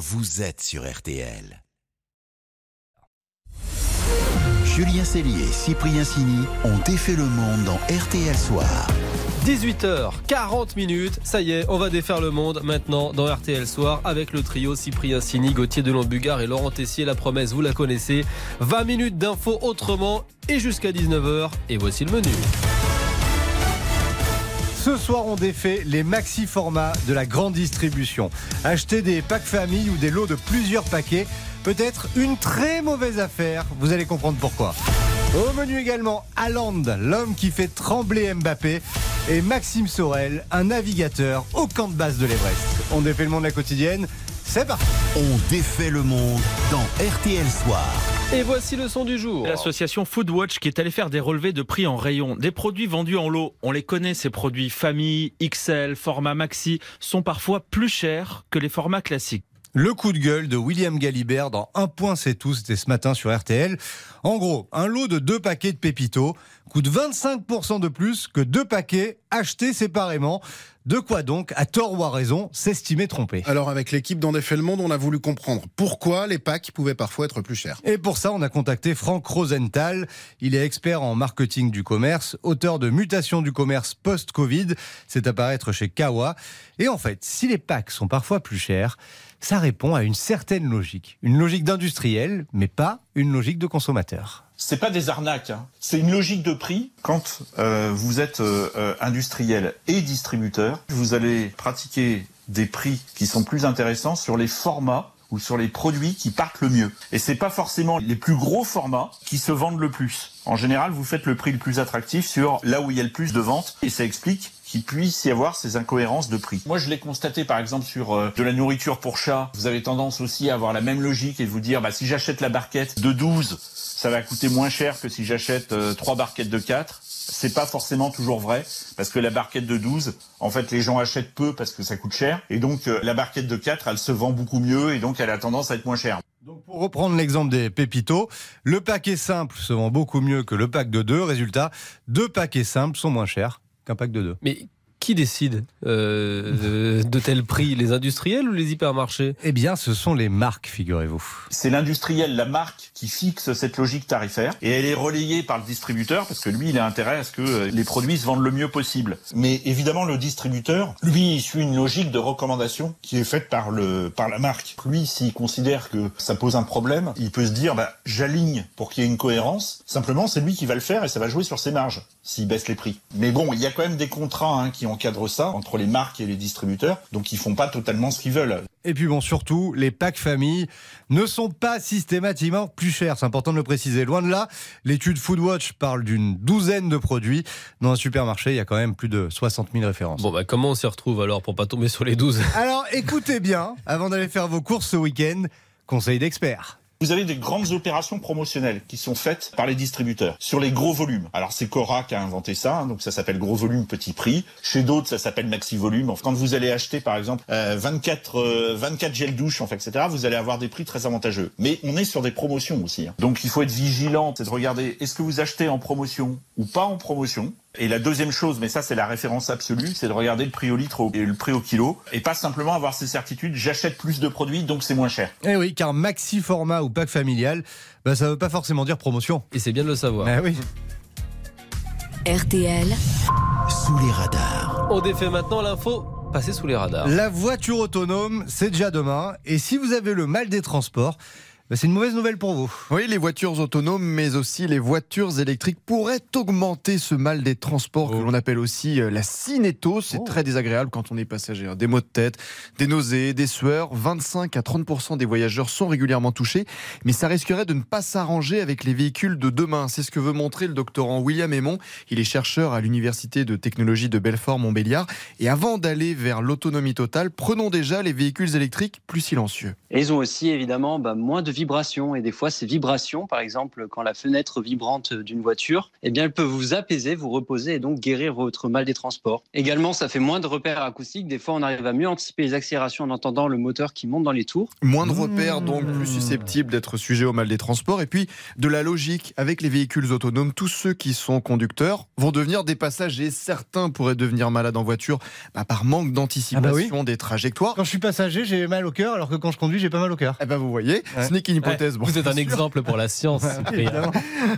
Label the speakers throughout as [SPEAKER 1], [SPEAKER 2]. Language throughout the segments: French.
[SPEAKER 1] vous êtes sur RTL. Julien Cellier et Cyprien Sini ont défait le monde dans RTL Soir.
[SPEAKER 2] 18h40 minutes, ça y est, on va défaire le monde maintenant dans RTL Soir avec le trio Cyprien Sini, Gauthier Delon-Bugard et Laurent Tessier. La promesse, vous la connaissez. 20 minutes d'infos autrement et jusqu'à 19h. Et voici le menu.
[SPEAKER 3] Ce soir, on défait les maxi formats de la grande distribution. Acheter des packs famille ou des lots de plusieurs paquets peut être une très mauvaise affaire. Vous allez comprendre pourquoi. Au menu également, Haaland, l'homme qui fait trembler Mbappé, et Maxime Sorel, un navigateur au camp de base de l'Everest. On défait le monde de la quotidienne. C'est parti.
[SPEAKER 1] On défait le monde dans RTL Soir.
[SPEAKER 2] Et voici le son du jour.
[SPEAKER 4] L'association Foodwatch qui est allée faire des relevés de prix en rayon. Des produits vendus en lot, on les connaît, ces produits famille, XL, format maxi, sont parfois plus chers que les formats classiques.
[SPEAKER 3] Le coup de gueule de William Galibert dans Un point c'est tout, c'était ce matin sur RTL. En gros, un lot de deux paquets de Pépito coûte 25% de plus que deux paquets achetés séparément. De quoi donc, à tort ou à raison, s'estimer trompé
[SPEAKER 5] Alors avec l'équipe d'En défait le monde, on a voulu comprendre pourquoi les packs pouvaient parfois être plus chers.
[SPEAKER 3] Et pour ça, on a contacté Franck Rosenthal. Il est expert en marketing du commerce, auteur de Mutation du commerce post-Covid. C'est apparaître chez Kawa. Et en fait, si les packs sont parfois plus chers, ça répond à une certaine logique. Une logique d'industriel, mais pas une logique de consommateur.
[SPEAKER 6] C'est pas des arnaques, hein. c'est une logique de prix. Quand euh, vous êtes euh, euh, industriel et distributeur, vous allez pratiquer des prix qui sont plus intéressants sur les formats ou sur les produits qui partent le mieux. Et c'est pas forcément les plus gros formats qui se vendent le plus. En général, vous faites le prix le plus attractif sur là où il y a le plus de ventes et ça explique qu'il puisse y avoir ces incohérences de prix. Moi, je l'ai constaté par exemple sur euh, de la nourriture pour chat. Vous avez tendance aussi à avoir la même logique et de vous dire bah si j'achète la barquette de 12, ça va coûter moins cher que si j'achète euh, trois barquettes de 4 c'est pas forcément toujours vrai parce que la barquette de 12, en fait, les gens achètent peu parce que ça coûte cher et donc euh, la barquette de 4, elle se vend beaucoup mieux et donc elle a tendance à être moins chère.
[SPEAKER 3] Donc pour reprendre l'exemple des pépitos, le paquet simple se vend beaucoup mieux que le pack de deux. Résultat, deux paquets simples sont moins chers qu'un pack de deux.
[SPEAKER 2] Qui décide euh, de, de tel prix Les industriels ou les hypermarchés?
[SPEAKER 3] Eh bien, ce sont les marques, figurez-vous.
[SPEAKER 6] C'est l'industriel, la marque, qui fixe cette logique tarifaire et elle est relayée par le distributeur parce que lui, il a intérêt à ce que euh, les produits se vendent le mieux possible. Mais évidemment, le distributeur, lui, il suit une logique de recommandation qui est faite par le par la marque. Lui, s'il considère que ça pose un problème, il peut se dire, bah, j'aligne pour qu'il y ait une cohérence. Simplement, c'est lui qui va le faire et ça va jouer sur ses marges s'il baisse les prix. Mais bon, il y a quand même des contrats hein, qui encadrent ça entre les marques et les distributeurs, donc ils font pas totalement ce qu'ils veulent.
[SPEAKER 3] Et puis bon, surtout, les packs famille ne sont pas systématiquement plus chers. C'est important de le préciser. Loin de là, l'étude Foodwatch parle d'une douzaine de produits. Dans un supermarché, il y a quand même plus de 60 000 références.
[SPEAKER 2] Bon, bah comment on s'y retrouve alors pour pas tomber sur les 12
[SPEAKER 3] Alors écoutez bien, avant d'aller faire vos courses ce week-end, conseil d'experts.
[SPEAKER 6] Vous avez des grandes opérations promotionnelles qui sont faites par les distributeurs sur les gros volumes. Alors c'est Cora qui a inventé ça, hein, donc ça s'appelle gros volume petit prix. Chez d'autres ça s'appelle maxi volume. Quand vous allez acheter par exemple euh, 24 euh, 24 gels douche, enfin, etc. Vous allez avoir des prix très avantageux. Mais on est sur des promotions aussi. hein. Donc il faut être vigilant, c'est de regarder est-ce que vous achetez en promotion ou pas en promotion? Et la deuxième chose, mais ça c'est la référence absolue, c'est de regarder le prix au litre et le prix au kilo, et pas simplement avoir ces certitudes, j'achète plus de produits donc c'est moins cher.
[SPEAKER 3] Eh oui, car maxi format ou pack familial, bah, ça veut pas forcément dire promotion.
[SPEAKER 2] Et c'est bien de le savoir.
[SPEAKER 3] Eh oui.
[SPEAKER 7] RTL,
[SPEAKER 1] Sous les radars.
[SPEAKER 2] On défait maintenant l'info. Passez sous les radars.
[SPEAKER 3] La voiture autonome, c'est déjà demain. Et si vous avez le mal des transports, c'est une mauvaise nouvelle pour vous.
[SPEAKER 5] Oui, les voitures autonomes, mais aussi les voitures électriques pourraient augmenter ce mal des transports que
[SPEAKER 3] Oh.
[SPEAKER 5] l'on appelle aussi euh, la cinétose. C'est
[SPEAKER 3] Oh.
[SPEAKER 5] très désagréable quand on est passager. hein. Des maux de tête, des nausées, des sueurs. 25 à 30% des voyageurs sont régulièrement touchés, mais ça risquerait de ne pas s'arranger avec les véhicules de demain. C'est ce que veut montrer le doctorant William Aymon. Il est chercheur à l'université de technologie de Belfort-Montbéliard. Et avant d'aller vers l'autonomie totale, prenons déjà les véhicules électriques plus silencieux.
[SPEAKER 8] Et ils ont aussi évidemment bah, moins de
[SPEAKER 7] vibrations. Et des fois, ces vibrations, par exemple, quand la fenêtre vibrante d'une voiture, eh bien, elle peut vous apaiser, vous reposer et donc guérir votre mal des transports. Également, ça fait moins de repères acoustiques. Des fois, on arrive à mieux anticiper les accélérations en entendant le moteur qui monte dans les tours.
[SPEAKER 5] Moins de repères, donc plus susceptibles d'être sujet au mal des transports. Et puis, de la logique avec les véhicules autonomes. Tous ceux qui sont conducteurs vont devenir des passagers. Certains pourraient devenir malades en voiture bah, par manque d'anticipation des trajectoires.
[SPEAKER 3] Quand je suis passager, j'ai mal au cœur, alors que quand je conduis, j'ai pas mal au cœur.
[SPEAKER 5] Eh ben, vous voyez,
[SPEAKER 3] Ouais.
[SPEAKER 5] ce n'est hypothèse. Bon,
[SPEAKER 2] Vous êtes un
[SPEAKER 5] sûr.
[SPEAKER 2] exemple pour la science.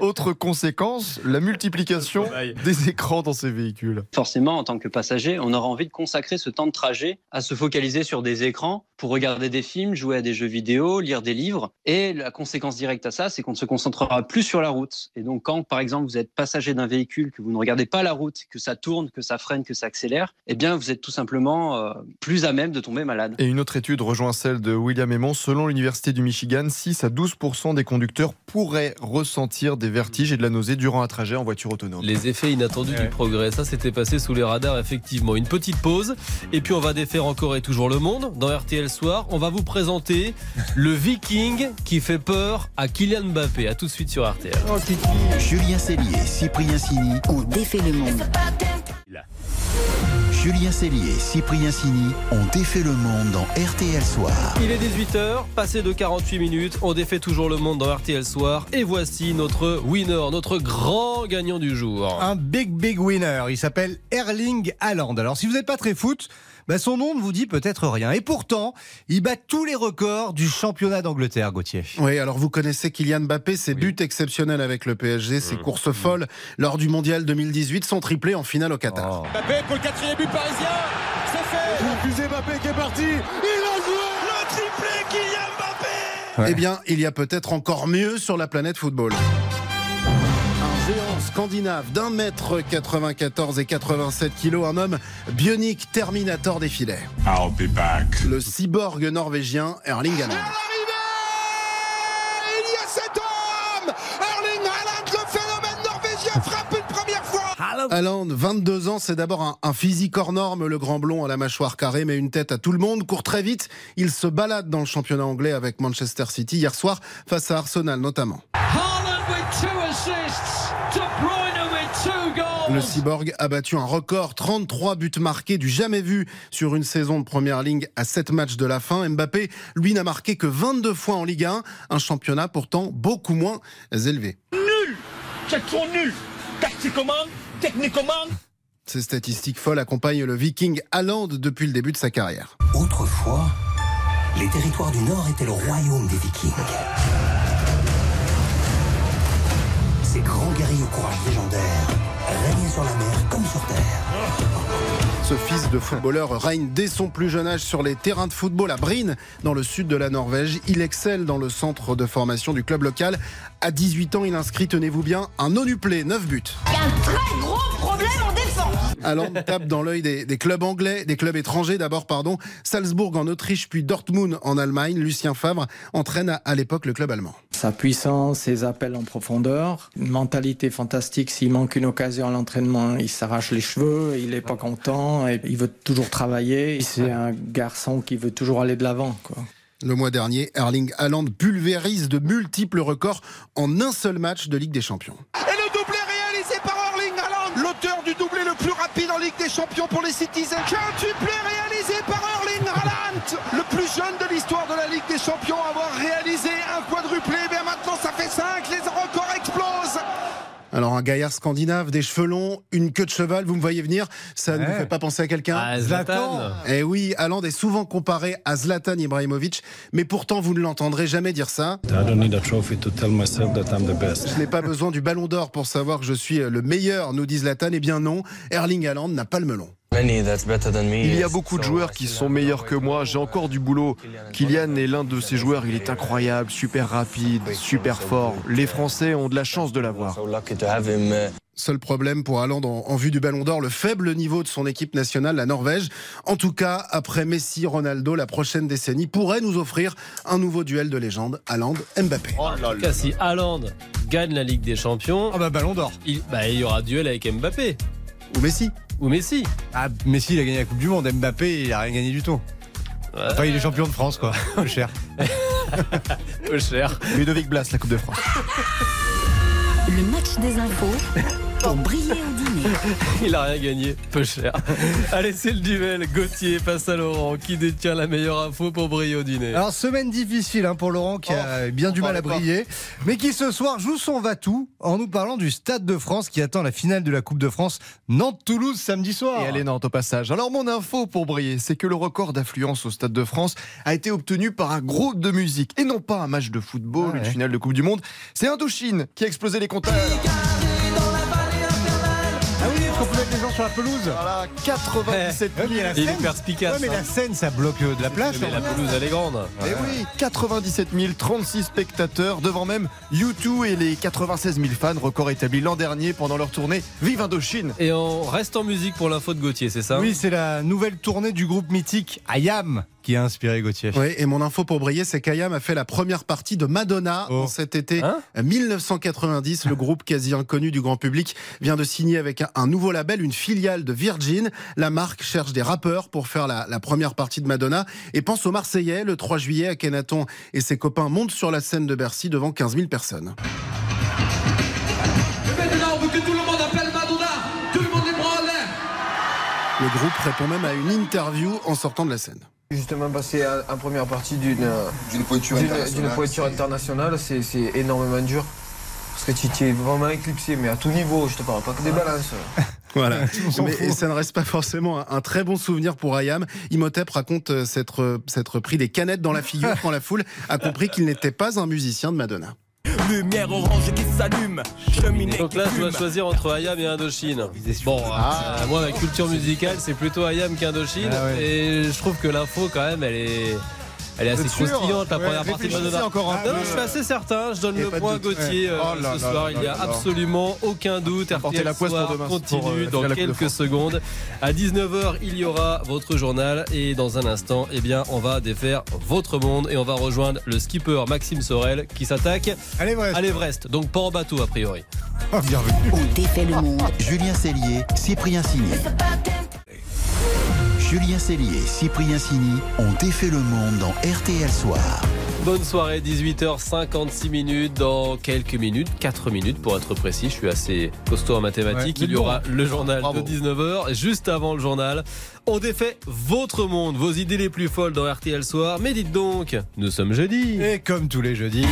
[SPEAKER 5] Autre conséquence, la multiplication des écrans dans ces véhicules.
[SPEAKER 7] Forcément, en tant que passager, on aura envie de consacrer ce temps de trajet à se focaliser sur des écrans pour regarder des films, jouer à des jeux vidéo, lire des livres. Et la conséquence directe à ça, c'est qu'on ne se concentrera plus sur la route. Et donc, quand, par exemple, vous êtes passager d'un véhicule, que vous ne regardez pas la route, que ça tourne, que ça freine, que ça accélère, eh bien, vous êtes tout simplement euh, plus à même de tomber malade.
[SPEAKER 5] Et une autre étude rejoint celle de William Aymon. Selon l'Université du Michigan, 6 à 12% des conducteurs pourraient ressentir des vertiges et de la nausée durant un trajet en voiture autonome.
[SPEAKER 2] Les effets inattendus
[SPEAKER 3] Ouais.
[SPEAKER 2] du progrès, ça s'était passé sous les radars effectivement. Une petite pause et puis on va défaire encore et toujours le monde. Dans RTL Soir, on va vous présenter le Viking qui fait peur à Kylian Mbappé. À tout de suite sur RTL.
[SPEAKER 1] Julien Cellier, Cyprien Sini.
[SPEAKER 8] On défait le monde.
[SPEAKER 1] Julien Cellier, Cyprien Sini ont défait le monde dans RTL Soir.
[SPEAKER 2] Il est 18h, passé de 48 minutes, on défait toujours le monde dans RTL Soir et voici notre winner, notre grand gagnant du jour.
[SPEAKER 3] Un big, big winner. Il s'appelle Erling Haaland. Alors, si vous n'êtes pas très foot, bah, son nom ne vous dit peut-être rien. Et pourtant, il bat tous les records du championnat d'Angleterre, Gauthier.
[SPEAKER 9] Oui, alors vous connaissez Kylian Mbappé, ses buts exceptionnels avec le PSG, ses courses folles lors du Mondial 2018, son triplé en finale au Qatar.
[SPEAKER 3] Oh.
[SPEAKER 10] Mbappé pour le quatrième but parisien. C'est fait. Refusé Mbappé qui est parti. Il a joué le triplé Kylian Mbappé.
[SPEAKER 3] Ouais.
[SPEAKER 9] Eh bien, il y a peut-être encore mieux sur la planète football. Scandinave d'un mètre 94 et 87 kilos, un homme bionique Terminator des filets.
[SPEAKER 10] I'll be back.
[SPEAKER 9] Le cyborg norvégien Erling Haaland.
[SPEAKER 10] Il y a cet homme Erling Haaland, le phénomène norvégien, frappe une première fois
[SPEAKER 9] Haaland, 22 ans, c'est d'abord un, un physique hors norme, le grand blond à la mâchoire carrée, mais une tête à tout le monde. Court très vite, il se balade dans le championnat anglais avec Manchester City hier soir face à Arsenal notamment. Le cyborg a battu un record, 33 buts marqués du jamais vu sur une saison de première ligne à 7 matchs de la fin. Mbappé, lui, n'a marqué que 22 fois en Ligue 1, un championnat pourtant beaucoup moins élevé.
[SPEAKER 10] Quel nul Tactiquement, techniquement.
[SPEAKER 9] Ces statistiques folles accompagnent le Viking Haaland depuis le début de sa carrière.
[SPEAKER 11] Autrefois, les territoires du Nord étaient le royaume des Vikings. Ces grands guerriers au courage légendaire régnaient sur la mer comme sur terre.
[SPEAKER 9] Ce fils de footballeur règne dès son plus jeune âge sur les terrains de football à Bryn, dans le sud de la Norvège. Il excelle dans le centre de formation du club local. À 18 ans, il inscrit, tenez-vous bien, un onuplé, 9 buts.
[SPEAKER 8] Il y a un très gros problème en défense.
[SPEAKER 9] Haaland tape dans l'œil des, des clubs anglais, des clubs étrangers d'abord, pardon. Salzbourg en Autriche, puis Dortmund en Allemagne. Lucien Favre entraîne à, à l'époque le club allemand.
[SPEAKER 12] Sa puissance, ses appels en profondeur, une mentalité fantastique. S'il manque une occasion à l'entraînement, il s'arrache les cheveux, il est pas content, et il veut toujours travailler. C'est un garçon qui veut toujours aller de l'avant. quoi.
[SPEAKER 9] Le mois dernier, Erling Haaland pulvérise de multiples records en un seul match de Ligue des Champions.
[SPEAKER 10] Et le doublé réalisé par Erling Haaland, l'auteur du doublé le plus rapide en Ligue des Champions pour les Citizens. Quintuplé réalisé par Erling Haaland, le plus jeune de l'histoire de la Ligue des Champions à avoir réalisé un quadruplé. Mais maintenant, ça fait 5, les records.
[SPEAKER 9] Alors un gaillard scandinave, des cheveux longs, une queue de cheval, vous me voyez venir, ça ne
[SPEAKER 3] Ouais.
[SPEAKER 9] vous fait pas penser à quelqu'un
[SPEAKER 2] Ah, Zlatan.
[SPEAKER 9] Eh oui, Haaland est souvent comparé à Zlatan Ibrahimovic, mais pourtant vous ne l'entendrez jamais dire ça. Je n'ai pas besoin du ballon d'or pour savoir que je suis le meilleur, nous dit Zlatan. Eh bien non, Erling Haaland n'a pas le melon.
[SPEAKER 5] Il y a beaucoup de joueurs qui sont meilleurs que moi, j'ai encore du boulot. Kylian est l'un de ces joueurs, il est incroyable, super rapide, super fort. Les Français ont de la chance de l'avoir.
[SPEAKER 9] Seul problème pour Haaland en, en vue du Ballon d'Or, le faible niveau de son équipe nationale, la Norvège. En tout cas, après Messi, Ronaldo, la prochaine décennie pourrait nous offrir un nouveau duel de légende, Haaland-Mbappé.
[SPEAKER 2] En tout cas, si Haaland gagne la Ligue des Champions,
[SPEAKER 3] Ah bah ballon d'or.
[SPEAKER 2] il, bah, il y aura duel avec Mbappé
[SPEAKER 9] Ou Messi.
[SPEAKER 2] Ou Messi.
[SPEAKER 3] Ah, Messi, il a gagné la Coupe du Monde. Mbappé, il a rien gagné du tout. Enfin, il est champion de France, quoi. Peu cher.
[SPEAKER 2] Peu cher.
[SPEAKER 5] Ludovic Blas, la Coupe de France.
[SPEAKER 8] Le match des infos pour briller au.
[SPEAKER 2] Il a rien gagné, peu cher. Allez, c'est le duel. Gauthier face à Laurent. Qui détient la meilleure info pour briller au dîner
[SPEAKER 3] Alors, semaine difficile hein, pour Laurent qui a bien du mal à
[SPEAKER 5] pas.
[SPEAKER 3] briller, mais qui ce soir joue son Vatou en nous parlant du Stade de France qui attend la finale de la Coupe de France Nantes-Toulouse samedi soir.
[SPEAKER 5] Et allez Nantes au passage. Alors mon info pour briller, c'est que le record d'affluence au Stade de France a été obtenu par un groupe de musique et non pas un match de football,
[SPEAKER 3] Ah
[SPEAKER 5] une finale de Coupe du Monde. C'est Indochine qui a explosé les compteurs.
[SPEAKER 3] Sur la pelouse
[SPEAKER 5] Voilà, 97
[SPEAKER 3] Ouais, mais il
[SPEAKER 2] est
[SPEAKER 3] scène.
[SPEAKER 2] perspicace.
[SPEAKER 3] Ouais, mais la
[SPEAKER 2] hein.
[SPEAKER 3] scène, ça bloque de la place.
[SPEAKER 2] Mais la pelouse, elle est grande.
[SPEAKER 5] Et oui, 97 036 spectateurs devant même U2 et les 96 000 fans, record établi l'an dernier pendant leur tournée Vive Indochine.
[SPEAKER 2] Et on reste en musique pour l'info de Gauthier, c'est ça?
[SPEAKER 3] Oui, c'est la nouvelle tournée du groupe mythique Ayam qui a inspiré Gauthier.
[SPEAKER 9] Oui, et mon info pour briller, c'est qu'Ayam a fait la première partie de Madonna
[SPEAKER 3] Oh.
[SPEAKER 9] en cet été
[SPEAKER 2] Hein
[SPEAKER 9] 1990. Le groupe quasi inconnu du grand public vient de signer avec un, un nouveau label, une filiale de Virgin. La marque cherche des rappeurs pour faire la, la première partie de Madonna et pense aux Marseillais. Le 3 juillet, Akhenaton et ses copains montent sur la scène de Bercy devant 15 000 personnes.
[SPEAKER 10] Le
[SPEAKER 9] groupe répond même à une interview en sortant de la scène.
[SPEAKER 13] Justement passer en en première partie d'une
[SPEAKER 11] D'une pointure
[SPEAKER 13] d'une-
[SPEAKER 11] internationale.
[SPEAKER 13] c'est énormément dur. Parce que tu t'es vraiment éclipsé, mais à tout niveau, je te parle pas que des balances.
[SPEAKER 9] Voilà. Mais, et ça ne reste pas forcément un, un très bon souvenir pour Ayam. Imhotep raconte euh, s'être s'être pris des canettes dans la figure quand la foule a compris qu'il n'était pas un musicien de Madonna.
[SPEAKER 14] Lumière orange qui s'allume. Cheminée
[SPEAKER 2] Donc là, je dois choisir entre Ayam et Indochine. Bon, euh, moi, ma culture musicale, c'est plutôt Ayam qu'Indochine.
[SPEAKER 3] Ah ouais.
[SPEAKER 2] Et je trouve que l'info, quand même, elle est. Elle est assez croustillante, la
[SPEAKER 5] Ouais,
[SPEAKER 2] première partie de
[SPEAKER 5] encore un
[SPEAKER 2] non, je suis assez certain. Je donne le point. Gauthier euh,
[SPEAKER 5] Oh
[SPEAKER 2] ce soir.
[SPEAKER 5] là
[SPEAKER 2] Il n'y a absolument aucun doute.
[SPEAKER 5] Apportez
[SPEAKER 2] RTL
[SPEAKER 5] la poisse pour
[SPEAKER 2] Soir
[SPEAKER 5] demain,
[SPEAKER 2] continue
[SPEAKER 5] pour, euh,
[SPEAKER 2] dans quelques secondes. À 19h, il y aura votre journal. Et dans un instant, eh bien, on va défaire votre monde et on va rejoindre le skipper Maxime Sorel qui s'attaque à l'Everest. Donc pas en bateau, a priori.
[SPEAKER 3] Oh, bienvenue.
[SPEAKER 8] On défait le monde.
[SPEAKER 1] Julien Cellier, Cyprien Signé. Julien Cellier et Cyprien Sini ont défait le monde dans RTL Soir.
[SPEAKER 2] Bonne soirée, 18h56 minutes. Dans quelques minutes, 4 minutes pour être précis, je suis assez costaud en mathématiques.
[SPEAKER 3] Ouais,
[SPEAKER 2] Il y aura
[SPEAKER 3] bon.
[SPEAKER 2] le journal
[SPEAKER 5] Bravo.
[SPEAKER 2] de 19h. Juste avant le journal, on défait votre monde, vos idées les plus folles dans RTL Soir. Mais dites donc, nous sommes jeudi.
[SPEAKER 3] Et comme tous les jeudis,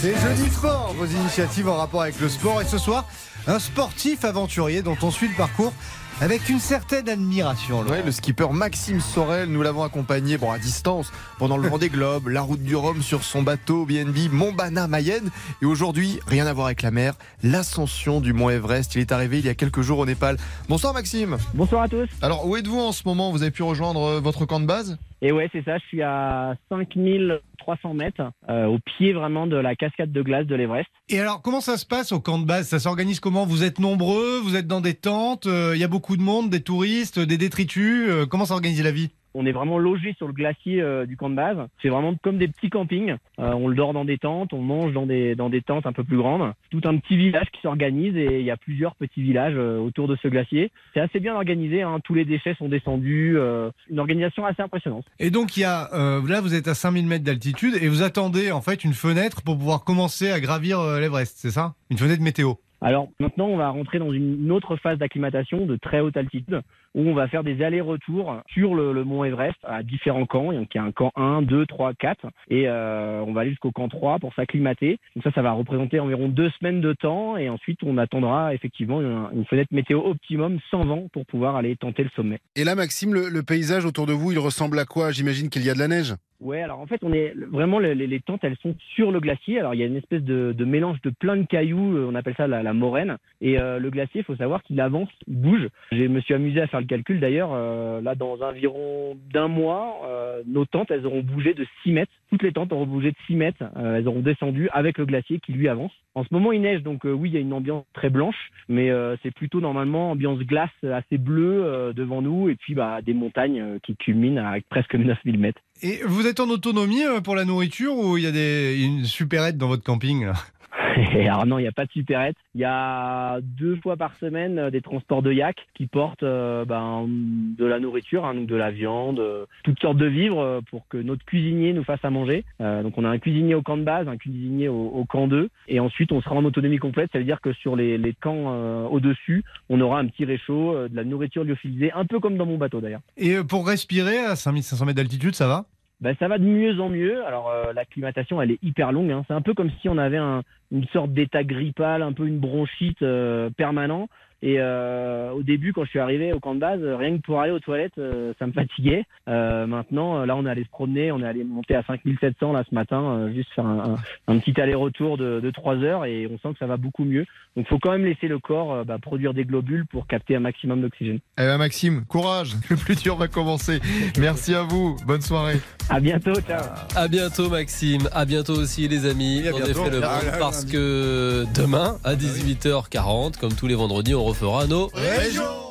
[SPEAKER 3] c'est jeudi sport, vos initiatives en rapport avec le sport. Et ce soir, un sportif aventurier dont on suit le parcours avec une certaine admiration.
[SPEAKER 5] Ouais, le skipper Maxime Sorel, nous l'avons accompagné bon, à distance pendant le Vendée Globe, la route du Rhum sur son bateau BNB Montbana Mayenne. Et aujourd'hui, rien à voir avec la mer, l'ascension du mont Everest. Il est arrivé il y a quelques jours au Népal. Bonsoir Maxime.
[SPEAKER 15] Bonsoir à tous.
[SPEAKER 5] Alors où êtes-vous en ce moment? Vous avez pu rejoindre euh, votre camp de base?
[SPEAKER 15] Et ouais, c'est ça, je suis à 5300 mètres, euh, au pied vraiment de la cascade de glace de l'Everest.
[SPEAKER 3] Et alors, comment ça se passe au camp de base? Ça s'organise comment? Vous êtes nombreux Vous êtes dans des tentes euh, Il y a beaucoup de monde, des touristes, des détritus euh, Comment s'organise la vie?
[SPEAKER 15] On est vraiment logé sur le glacier euh, du camp de base. C'est vraiment comme des petits campings. Euh, on le dort dans des tentes, on mange dans des, dans des tentes un peu plus grandes. Tout un petit village qui s'organise et il y a plusieurs petits villages euh, autour de ce glacier. C'est assez bien organisé, hein. tous les déchets sont descendus. une organisation assez impressionnante.
[SPEAKER 3] Et donc, il y a, là, vous êtes à 5000 mètres d'altitude et vous attendez en fait une fenêtre pour pouvoir commencer à gravir l'Everest, c'est ça? Une fenêtre météo
[SPEAKER 15] Alors maintenant, on va rentrer dans une autre phase d'acclimatation de très haute altitude où on va faire des allers-retours sur le, le mont Everest à différents camps. Donc il y a un camp 1, 2, 3, 4 et euh, on va aller jusqu'au camp 3 pour s'acclimater. Donc ça, ça va représenter environ deux semaines de temps et ensuite on attendra effectivement une, une fenêtre météo optimum sans vent pour pouvoir aller tenter le sommet.
[SPEAKER 9] Et là, Maxime, le, le paysage autour de vous, il ressemble à quoi? J'imagine qu'il y a de la neige.
[SPEAKER 15] Ouais, alors en fait, on est vraiment les, tentes, elles sont sur le glacier. Alors il y a une espèce de, de mélange de plein de cailloux, euh, on appelle ça la, la moraine. Et euh, le glacier, il faut savoir qu'il avance, il bouge. Je me suis amusé à faire calcul d'ailleurs. euh, là, dans environ d'un mois, euh, nos tentes, elles auront bougé de 6 mètres. Toutes les tentes auront bougé de 6 mètres. Euh, elles auront descendu avec le glacier qui lui avance. En ce moment, il neige, donc oui, il y a une ambiance très blanche, mais c'est plutôt normalement ambiance glace assez bleue devant nous, et puis bah, des montagnes qui culminent à presque 9000 mètres.
[SPEAKER 3] Et vous êtes en autonomie pour la nourriture ou il y a des, une supérette dans votre camping
[SPEAKER 15] Alors non, il n'y a pas de supérette. Il y a deux fois par semaine euh, des transports de yak qui portent euh, ben, de la nourriture, hein, donc de la viande, euh, toutes sortes de vivres pour que notre cuisinier nous fasse à manger. Donc on a un cuisinier au camp de base, un cuisinier au, camp 2, et ensuite on sera en autonomie complète. Ça veut dire que sur les, les camps au-dessus, on aura un petit réchaud, de la nourriture lyophilisée, un peu comme dans mon bateau d'ailleurs.
[SPEAKER 3] Et pour respirer à 5500 mètres d'altitude, ça va?
[SPEAKER 15] Ben, ça va de mieux en mieux. Alors euh, l'acclimatation, elle est hyper longue. hein. C'est un peu comme si on avait un- une sorte d'état grippal, un peu une bronchite euh, permanent. Et euh, au début, quand je suis arrivé au camp de base, rien que pour aller aux toilettes, euh, ça me fatiguait. Euh, maintenant, là, on est allé se promener, on est allé monter à 5700 là ce matin, euh, juste faire un, un- un petit aller-retour de, de 3 heures, et on sent que ça va beaucoup mieux. Donc, il faut quand même laisser le corps euh, bah, produire des globules pour capter un maximum d'oxygène.
[SPEAKER 5] Eh ben Maxime, courage, le plus dur va commencer. Merci à vous, bonne soirée.
[SPEAKER 15] À bientôt, ciao.
[SPEAKER 2] À bientôt Maxime, à bientôt aussi les amis.
[SPEAKER 3] Et à
[SPEAKER 2] on
[SPEAKER 3] bientôt.
[SPEAKER 2] le
[SPEAKER 3] Ah,
[SPEAKER 2] monde
[SPEAKER 3] là,
[SPEAKER 2] parce que demain à 18h40, comme tous les vendredis, on refera nos
[SPEAKER 3] Région